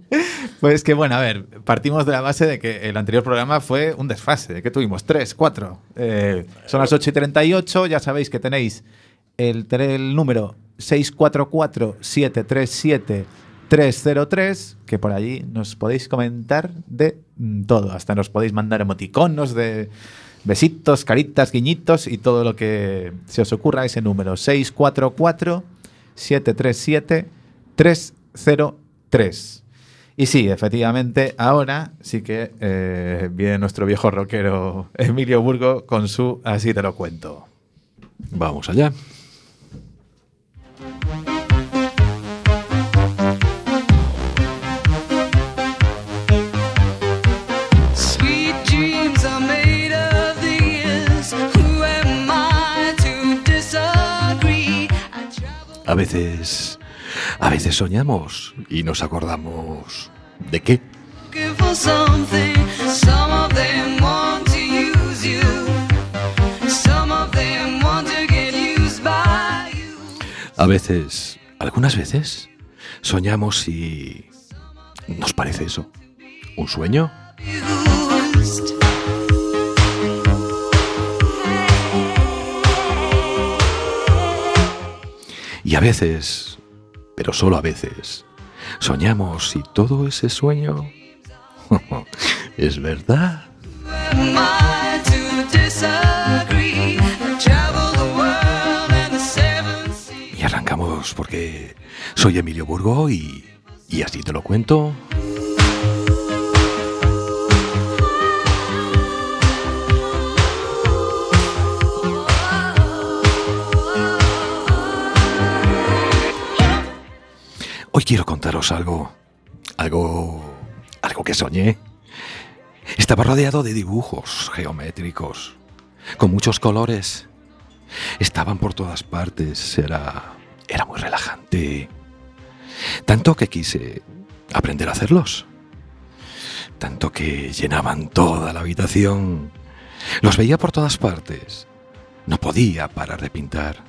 Pues que bueno, a ver, partimos de la base de que el anterior programa fue un desfase, que tuvimos 3, 4. son las 8 y 38, ya sabéis que tenéis el, el número 644-737-303, que por allí nos podéis comentar de todo, hasta nos podéis mandar emoticonos de besitos, caritas, guiñitos y todo lo que se os ocurra ese número 644-737-303. Y sí, efectivamente, ahora sí que eh, viene nuestro viejo rockero Emilio Burgo con su Así te lo cuento. Vamos allá. A veces, a veces soñamos y nos acordamos de qué. A veces, algunas veces, soñamos y nos parece eso. ¿Un sueño? Y a veces, pero solo a veces, soñamos y todo ese sueño Es verdad. Y arrancamos porque soy Emilio Burgo y, y así te lo cuento. Hoy quiero contaros algo, algo, algo que soñé. Estaba rodeado de dibujos geométricos, con muchos colores. Estaban por todas partes, era, era muy relajante. Tanto que quise aprender a hacerlos. Tanto que llenaban toda la habitación. Los veía por todas partes. No podía parar de pintar.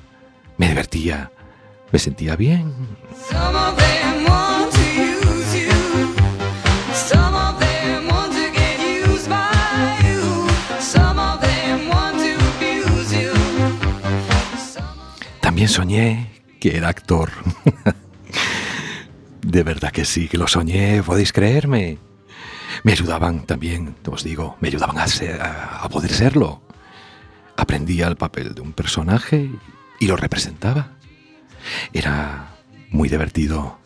Me divertía. Me sentía bien. También soñé que era actor. De verdad que sí, que lo soñé, podéis creerme. Me ayudaban también, os digo, me ayudaban a, ser- a poder serlo. Aprendía el papel de un personaje y lo representaba. Era muy divertido.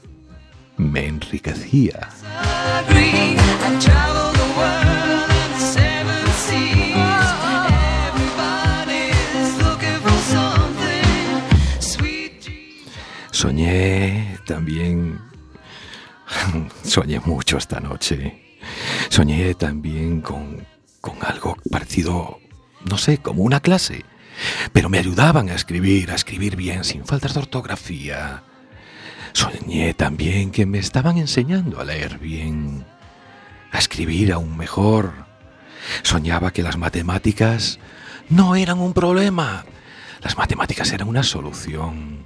Me enriquecía. Soñé también... Soñé mucho esta noche. Soñé también con, con algo parecido, no sé, como una clase. Pero me ayudaban a escribir, a escribir bien, sin faltas de ortografía. Soñé también que me estaban enseñando a leer bien, a escribir aún mejor. Soñaba que las matemáticas no eran un problema. Las matemáticas eran una solución.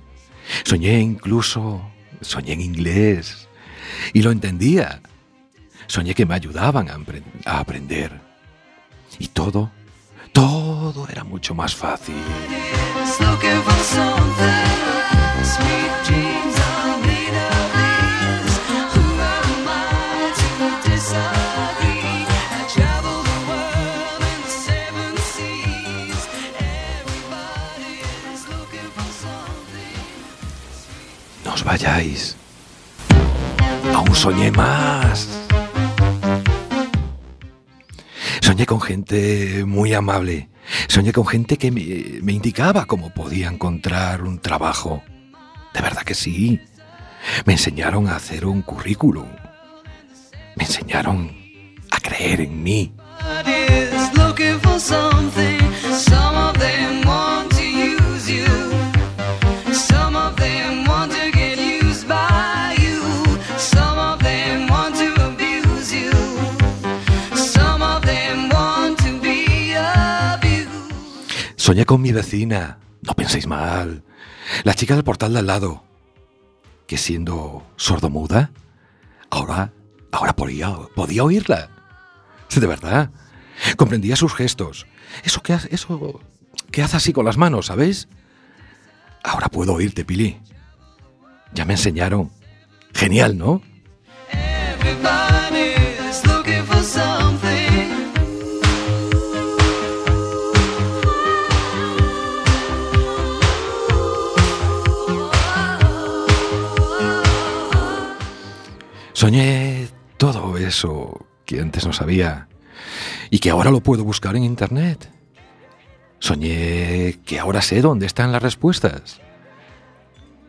Soñé incluso, soñé en inglés y lo entendía. Soñé que me ayudaban a, a aprender. Y todo, todo era mucho más fácil. No os vayáis. Aún soñé más. Soñé con gente muy amable. Soñé con gente que me, indicaba cómo podía encontrar un trabajo. De verdad que sí. Me enseñaron a hacer un currículum. Me enseñaron a creer en mí. Soñé con mi vecina. No penséis mal. La chica del portal de al lado. Que siendo sordomuda, ahora, ahora podía, podía oírla. De verdad. Comprendía sus gestos. Eso que hace, eso que hace así con las manos, ¿sabéis? Ahora puedo oírte, Pili. Ya me enseñaron. Genial, ¿no? Soñé todo eso que antes no sabía y que ahora lo puedo buscar en internet. Soñé que ahora sé dónde están las respuestas.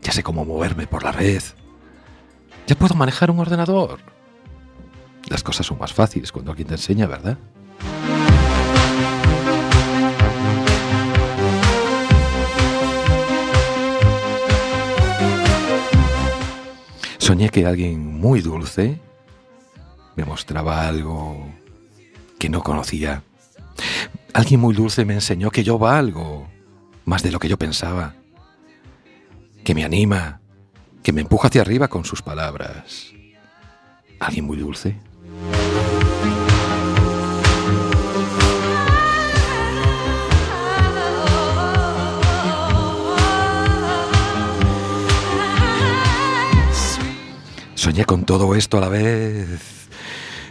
Ya sé cómo moverme por la red. Ya puedo manejar un ordenador. Las cosas son más fáciles cuando alguien te enseña, ¿verdad? Soñé que alguien muy dulce me mostraba algo que no conocía. Alguien muy dulce me enseñó que yo valgo más de lo que yo pensaba. Que me anima, que me empuja hacia arriba con sus palabras. Alguien muy dulce. Soñé con todo esto a la vez.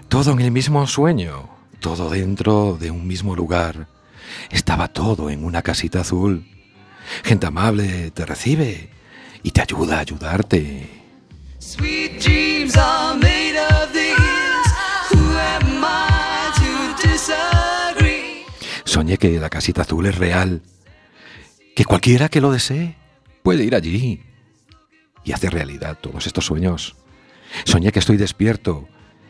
Todo en el mismo sueño, todo dentro de un mismo lugar. Estaba todo en una casita azul. Gente amable te recibe y te ayuda a ayudarte. Sweet dreams are made of these. Who am I to disagree? Soñé que la casita azul es real, que cualquiera que lo desee puede ir allí y hacer realidad todos estos sueños. Soñé que estoy despierto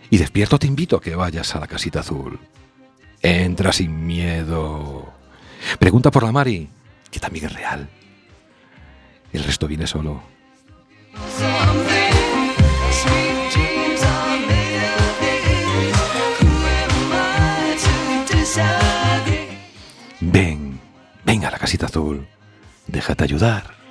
y despierto te invito a que vayas a la casita azul. Entra sin miedo. Pregunta por la Mari, que también es real. El resto viene solo. Ven, ven a la casita azul. Déjate ayudar.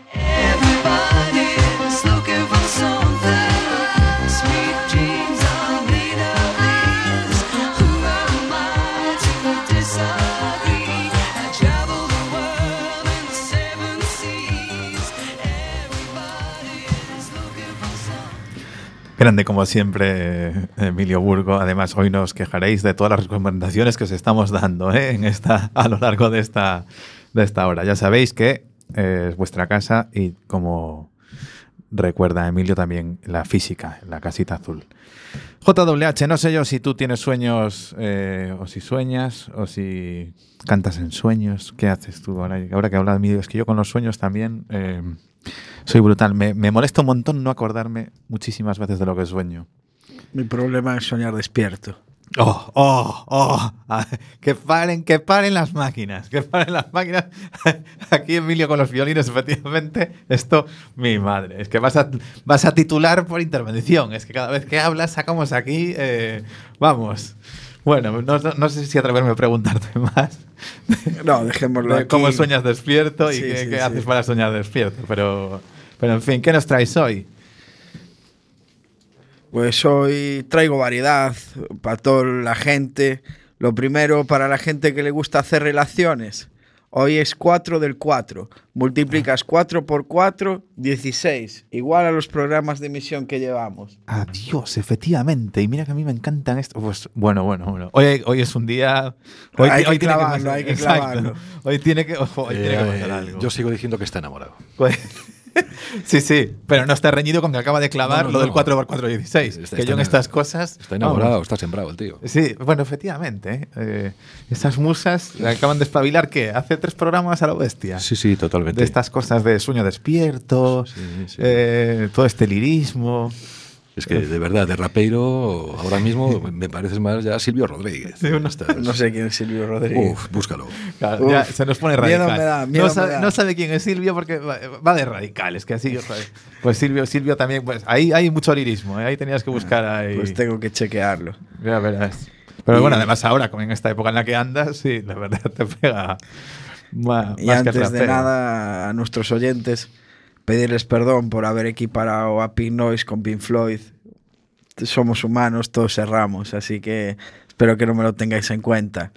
Grande como siempre, Emilio Burgo. Además, hoy nos quejaréis de todas las recomendaciones que os estamos dando ¿eh? en esta, a lo largo de esta, de esta hora. Ya sabéis que eh, es vuestra casa y como recuerda Emilio también la física, la casita azul. JWH, no sé yo si tú tienes sueños eh, o si sueñas o si cantas en sueños. ¿Qué haces tú ahora, ahora que hablas de mí? Es que yo con los sueños también soy brutal. Me, me molesta un montón no acordarme muchísimas veces de lo que sueño. Mi problema es soñar despierto. Oh, oh, oh. Ah, Que paren, que paren las máquinas, que paren las máquinas. Aquí Emilio con los violines, efectivamente. Esto, mi madre. Es que vas a, vas a titular por intervención. Es que cada vez que hablas sacamos aquí, eh, vamos. Bueno, no, no- no sé si atreverme a preguntarte más. No, dejémoslo de aquí. cómo sueñas despierto y Sí, qué, sí, qué sí. haces para soñar despierto. Pero, pero en fin, ¿qué nos traes hoy? Pues hoy traigo variedad para toda la gente. Lo primero, para la gente que le gusta hacer relaciones. Hoy es 4 del 4. Multiplicas 4 por 4, 16. Igual a los programas de emisión que llevamos. Adiós, efectivamente. Y mira que a mí me encantan estos. Pues bueno, bueno, bueno. Hoy, hoy es un día. Hoy, Hay que tiene clavarlo, pasar- hay que Exacto. clavarlo. Hoy tiene que, ojo, hoy tiene que pasar Eh, algo. yo sigo diciendo que está enamorado. Pues- sí, sí, pero no está reñido con que acaba de clavar No, no, lo del no. 4x4 16. Está- que está yo en estas cosas. Está enamorado, vamos. está sembrado el tío. Sí, bueno, efectivamente. ¿eh? Eh, esas musas acaban de espabilar, ¿qué? Hace tres programas a lo bestia. Sí, sí, totalmente. De estas cosas de sueño despierto, Sí, sí. eh, todo este lirismo. Es que de verdad, de rapero, ahora mismo me pareces más ya Silvio Rodríguez. Sí, No sé quién es Silvio Rodríguez. Uf, búscalo. Claro, Uf, ya se nos pone miedo radical. me da, miedo no, me da. no sabe quién es Silvio porque va, de radical. Es que así, pues Silvio, Silvio también, pues ahí hay mucho lirismo. ¿eh? Ahí tenías que buscar ahí. Pues tengo que chequearlo. Ya verás. Pero Y- bueno, además ahora, como en esta época en la que andas, sí, la verdad te pega ma- Y más que antes de nada, a nuestros oyentes, pedirles perdón por haber equiparado a Pink Noise con Pink Floyd. Somos humanos, todos erramos, así que espero que no me lo tengáis en cuenta.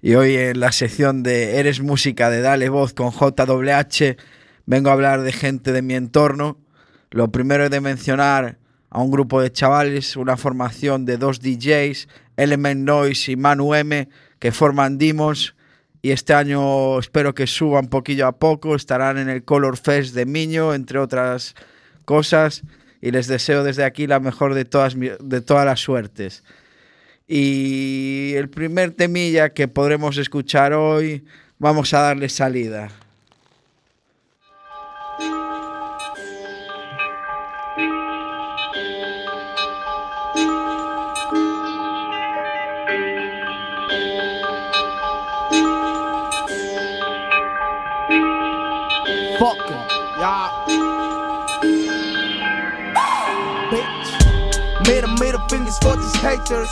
Y hoy en la sección de Eres Música de Dale Voz con JWH, vengo a hablar de gente de mi entorno. Lo primero es de mencionar a un grupo de chavales, una formación de dos DJs, Element Noise y Manu M, que forman Dimos. Y este año espero que suban poquillo a poco. Estarán en el Color Fest de Miño, entre otras cosas. Y les deseo desde aquí la mejor de todas, de todas las suertes. Y el primer temilla que podremos escuchar hoy, vamos a darle salida. For these haters.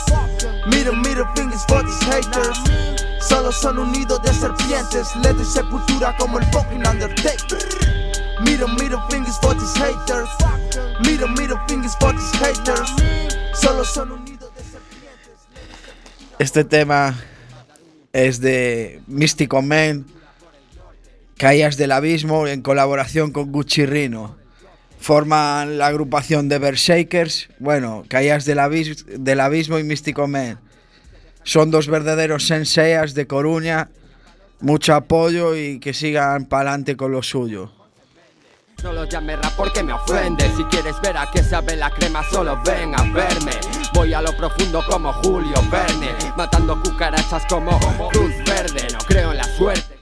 Middle, fingers for these haters. Solo son un nido de serpientes. Le doy sepultura como el fucking Undertaker. Middle, middle fingers for these haters. Middle, middle fingers for these haters. Solo son un nido de serpientes. Este tema es de Místico Man, Caías del Abismo, en colaboración con Gucci Rino. Forman la agrupación de Berserkers. Bueno, Caías del, abis- del Abismo y Místico Men. Son dos verdaderos senseas de Coruña. Mucho apoyo y que sigan para adelante con lo suyo. Solo llame rap porque me ofende Si quieres ver a qué sabe la crema Solo ven a verme Voy a lo profundo como Julio Verne Matando cucarachas como Cruz Verde No creo en la suerte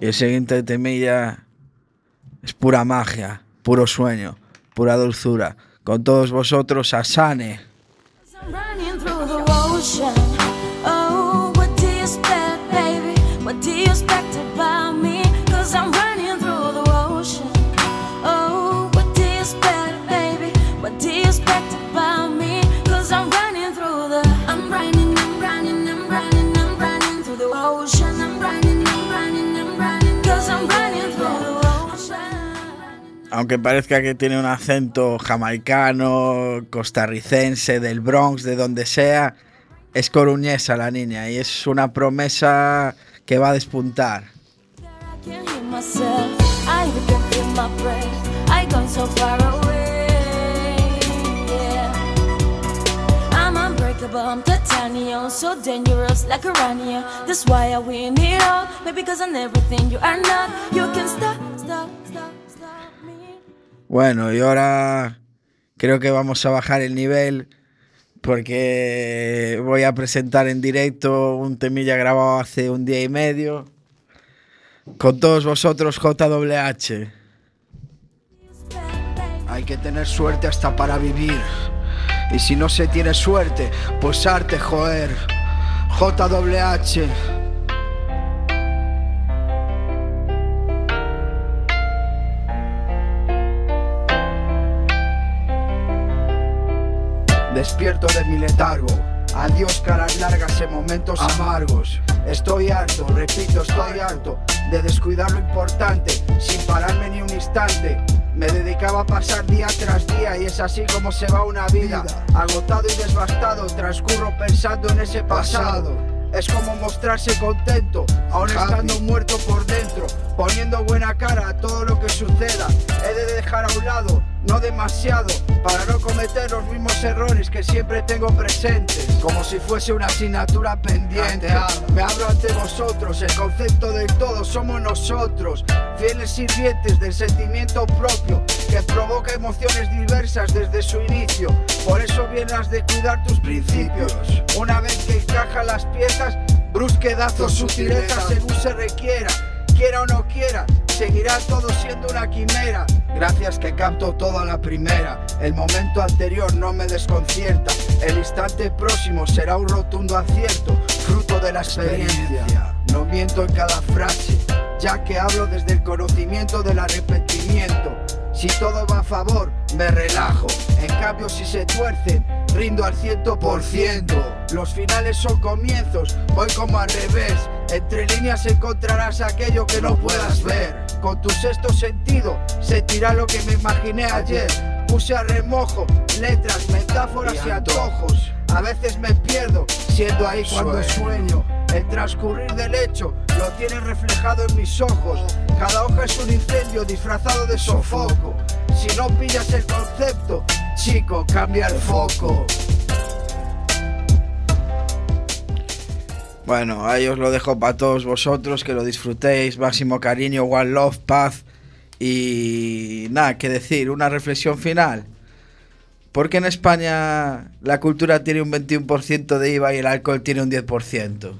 Y el siguiente temilla es pura magia, puro sueño, pura dulzura. Con todos vosotros, Asane. Aunque parezca que tiene un acento jamaicano, costarricense, del Bronx, de donde sea, es coruñesa la niña y es una promesa que va a despuntar. I'm titanium. So dangerous like a rania. That's why I win it all. Maybe because I'm everything you are not. You can stop, stop. Bueno, y ahora creo que vamos a bajar el nivel porque voy a presentar en directo un temilla grabado hace un día y medio con todos vosotros JWH. Hay que tener suerte hasta para vivir. Y si no se tiene suerte, pues arte, joder. JWH. Despierto de mi letargo. Adiós caras largas en momentos amargos. Estoy harto, repito, estoy harto de descuidar lo importante sin pararme ni un instante. Me dedicaba a pasar día tras día y es así como se va una vida. Agotado y desbastado, transcurro pensando en ese pasado. Es como mostrarse contento, aún estando muerto por dentro, poniendo buena cara a todo lo que suceda. He de dejar a un lado, no demasiado, para no cometer los mismos errores que siempre tengo presentes. Como si fuese una asignatura pendiente. Me abro ante vosotros, el concepto del todo somos nosotros, fieles sirvientes del sentimiento propio que provoca emociones diversas desde su inicio. Por eso bien has de cuidar tus principios. Una vez que encajan las piezas, brusquedazos, sutilezas según se requiera. Quiera o no quiera, seguirá todo siendo una quimera. Gracias que capto todo a la primera. El momento anterior no me desconcierta. El instante próximo será un rotundo acierto, fruto de la experiencia. No miento en cada frase, ya que hablo desde el conocimiento del arrepentimiento. Si todo va a favor, me relajo. En cambio, si se tuercen, rindo al ciento por ciento. Los finales son comienzos, voy como al revés. Entre líneas encontrarás aquello que no puedas ver. Con tu sexto sentido, sentirá lo que me imaginé ayer. Puse a remojo letras, metáforas y antojos. A veces me pierdo, siendo ahí cuando sueño. El transcurrir del hecho lo tienes reflejado en mis ojos. Cada hoja es un incendio disfrazado de sofoco. Si no pillas el concepto, chico, cambia el foco. Bueno, ahí os lo dejo para todos vosotros, que lo disfrutéis. Máximo cariño, One Love, paz. Y nada, que decir, una reflexión final. ¿Por qué en España la cultura tiene un 21% de IVA y el alcohol tiene un 10%?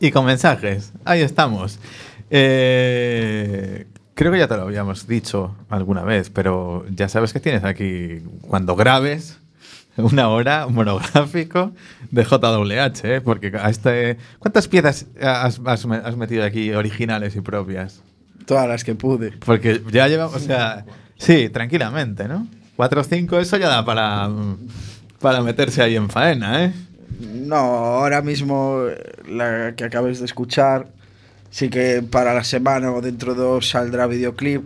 Y con mensajes. Ahí estamos. Eh, creo que ya te lo habíamos dicho alguna vez, pero ya sabes que tienes aquí, cuando grabes, una hora monográfico de JWH, ¿eh? porque a este... ¿Cuántas piezas has, has me- has metido aquí originales y propias? Todas las que pude. Porque ya llevamos, o sea, sí, tranquilamente, ¿no? Cuatro o cinco, eso ya da para, para meterse ahí en faena, ¿eh? No, ahora mismo eh, la que acabáis de escuchar, sí que para la semana o dentro de dos saldrá videoclip.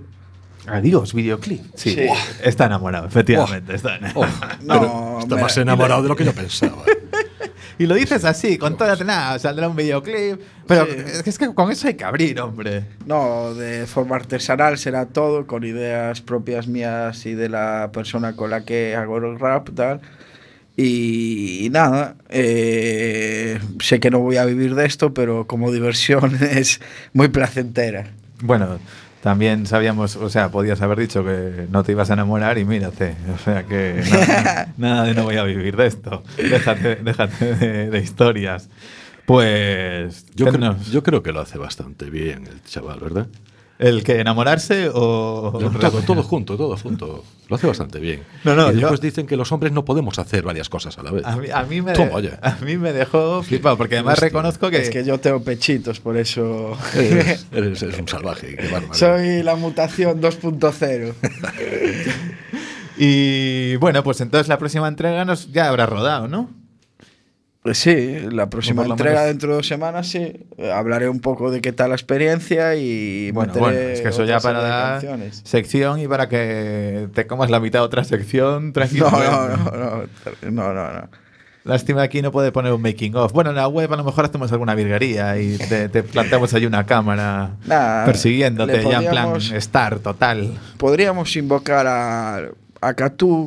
Adiós, videoclip. Sí, Sí. está enamorado, efectivamente. está enamorado. No, Está más enamorado de lo que yo pensaba. Y lo dices así, con toda nada, saldrá un videoclip. Pero es que con eso hay que abrir, hombre. No, de forma artesanal será todo, con ideas propias mías y de la persona con la que hago el rap, tal. Y, y nada, eh, sé que no voy a vivir de esto, pero como diversión es muy placentera. Bueno, también sabíamos, o sea, podías haber dicho que no te ibas a enamorar y mírate. O sea que nada, nada de no voy a vivir de esto. Déjate, déjate de, de historias. Pues. Yo, creo, yo creo que lo hace bastante bien el chaval, ¿verdad? ¿El que enamorarse o.? Todo, todo junto, todo junto. Lo hace bastante bien. No, no, y yo- después dicen que los hombres no podemos hacer varias cosas a la vez. A mí, a mí me, Toma a mí me dejó flipado, porque además Hostia. reconozco que. Es que yo tengo pechitos, por eso. Eres, eres- eres un salvaje, qué bárbaro. Soy la mutación 2.0. Y bueno, pues entonces la próxima entrega nos ya habrá rodado, ¿no? Pues sí, la próxima por lo entrega menos- dentro de dos semanas sí. Hablaré un poco de qué tal la experiencia y Bueno, bueno, es que eso ya para dar sección y para que te comas la mitad de otra sección No, tranquilo. no, no, no, no, no, no. Lástima aquí no puede poner un making of. Bueno, en la web a lo mejor hacemos alguna virguería y te, te planteamos ahí una cámara Nah, persiguiéndote ya en plan podríamos- star total. Podríamos invocar a, a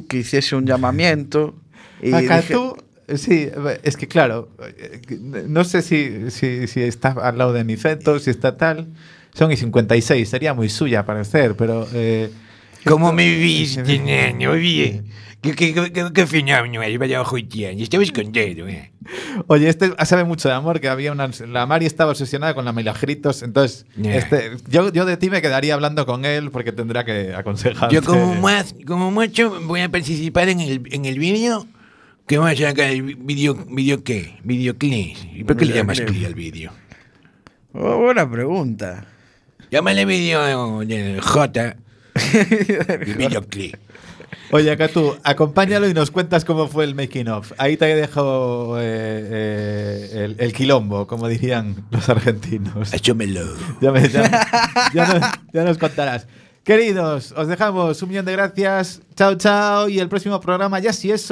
que hiciese un llamamiento. Y dije- sí, es que claro, no sé si, si, si está al lado de Niceto, si está tal. Son y 56, sería muy suya parecer, pero... Eh, ¿Cómo me viste, neno? Bien. ¿Qué, qué, qué, qué, fenómeno es? Vaya joyán. Estaba escondido, eh. Oye, este sabe mucho de amor, que había una... La Mari estaba obsesionada con la milagritos, entonces Ya. este, yo, yo de ti me quedaría hablando con él porque tendrá que aconsejar. Yo como más, como mucho voy a participar en el, en el vídeo. ¿Qué vamos a sacar? ¿El vídeo, vídeo qué? ¿Videoclip? ¿Y por qué le llamas clip al vídeo? Oh, buena pregunta. Llámale vídeo del J. videoclip. Oye, acá tú, acompáñalo y nos cuentas cómo fue el making of. Ahí te dejo eh, eh, el, el quilombo, como dirían los argentinos. Échamelo. Ya, me- ya- ya nos, ya nos contarás. Queridos, os dejamos un millón de gracias. Chao, chao. Y el próximo programa, ya si eso.